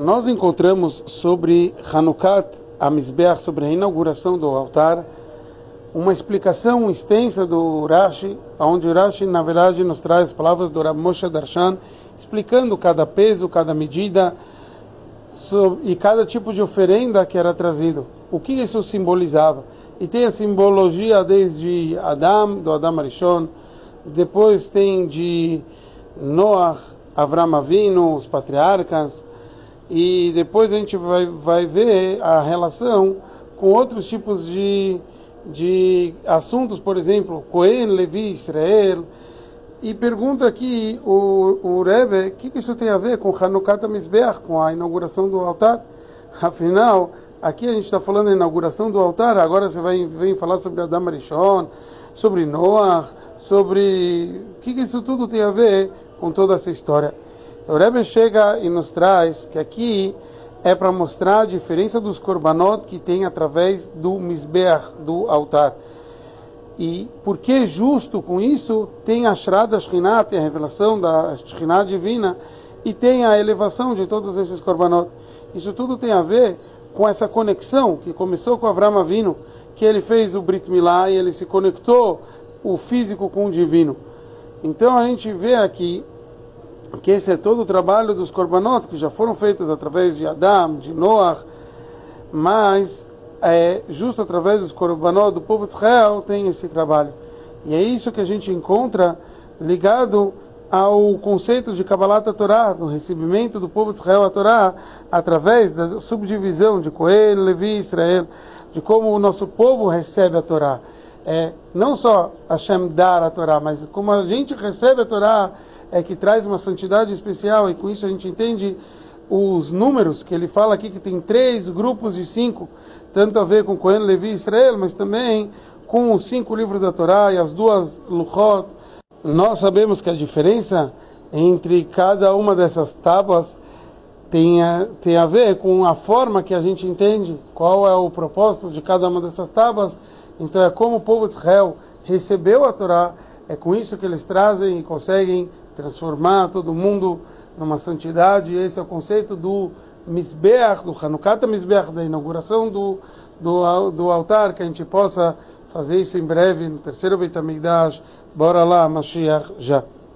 Nós encontramos sobre Hanukkah Amizbeach, sobre a inauguração do altar, uma explicação extensa do Rashi, onde o Rashi, na verdade, nos traz as palavras do Rav Moshe Darshan, explicando cada peso, cada medida e cada tipo de oferenda que era trazido. O que isso simbolizava? E tem a simbologia desde Adam, do Adam Arishon, depois tem de Noah, Avram Avinu, os patriarcas, e depois a gente vai, vai ver a relação com outros tipos de, de assuntos, por exemplo, Cohen, Levi, Israel, e pergunta aqui o, o Rebbe, o que, que, isso tem a ver com Hanukkah Mizbeach, com a inauguração do altar? Afinal, aqui a gente está falando da inauguração do altar, agora você vai vem falar sobre Adam Arishon, sobre Noah, sobre... O que, que isso tudo tem a ver com toda essa história? Então o Rebbe chega e nos traz que aqui é para mostrar a diferença dos korbanot que tem através do Mizbeach, do altar. E porque justo com isso tem a Shrada Shekhinah, tem a revelação da Shekhinah divina e tem a elevação de todos esses korbanot. Isso tudo tem a ver com essa conexão que começou com Avram Avinu, que ele fez o Brit Milá e ele se conectou o físico com o divino. Então a gente vê aqui que esse é todo o trabalho dos korbanot que já foram feitos através de Adam, de Noah, mas é, justo através dos korbanot do povo de Israel tem esse trabalho. E é isso que a gente encontra ligado ao conceito de Kabbalat Torá, do recebimento do povo de Israel a Torá, através da subdivisão de Coel, Levi, Israel, de como o nosso povo recebe a Torá. É, não só Hashem dar a Torá, mas como a gente recebe a Torá é que traz uma santidade especial e com isso a gente entende os números que ele fala aqui que tem três grupos de cinco, tanto a ver com Cohen, Levi e Israel, mas também com os cinco livros da Torá e as duas Luchot. Nós sabemos que a diferença entre cada uma dessas tábuas tem a, tem a ver com a forma que a gente entende qual é o propósito de cada uma dessas tábuas. Então é como o povo de Israel recebeu a Torá, é com isso que eles trazem e conseguem transformar todo mundo numa santidade. Esse é o conceito do Mizbeach, do Hanukkah Mizbeach, da inauguração do, do, do altar, que a gente possa fazer isso em breve no terceiro Beit HaMikdash. Bora lá, Mashiach, já.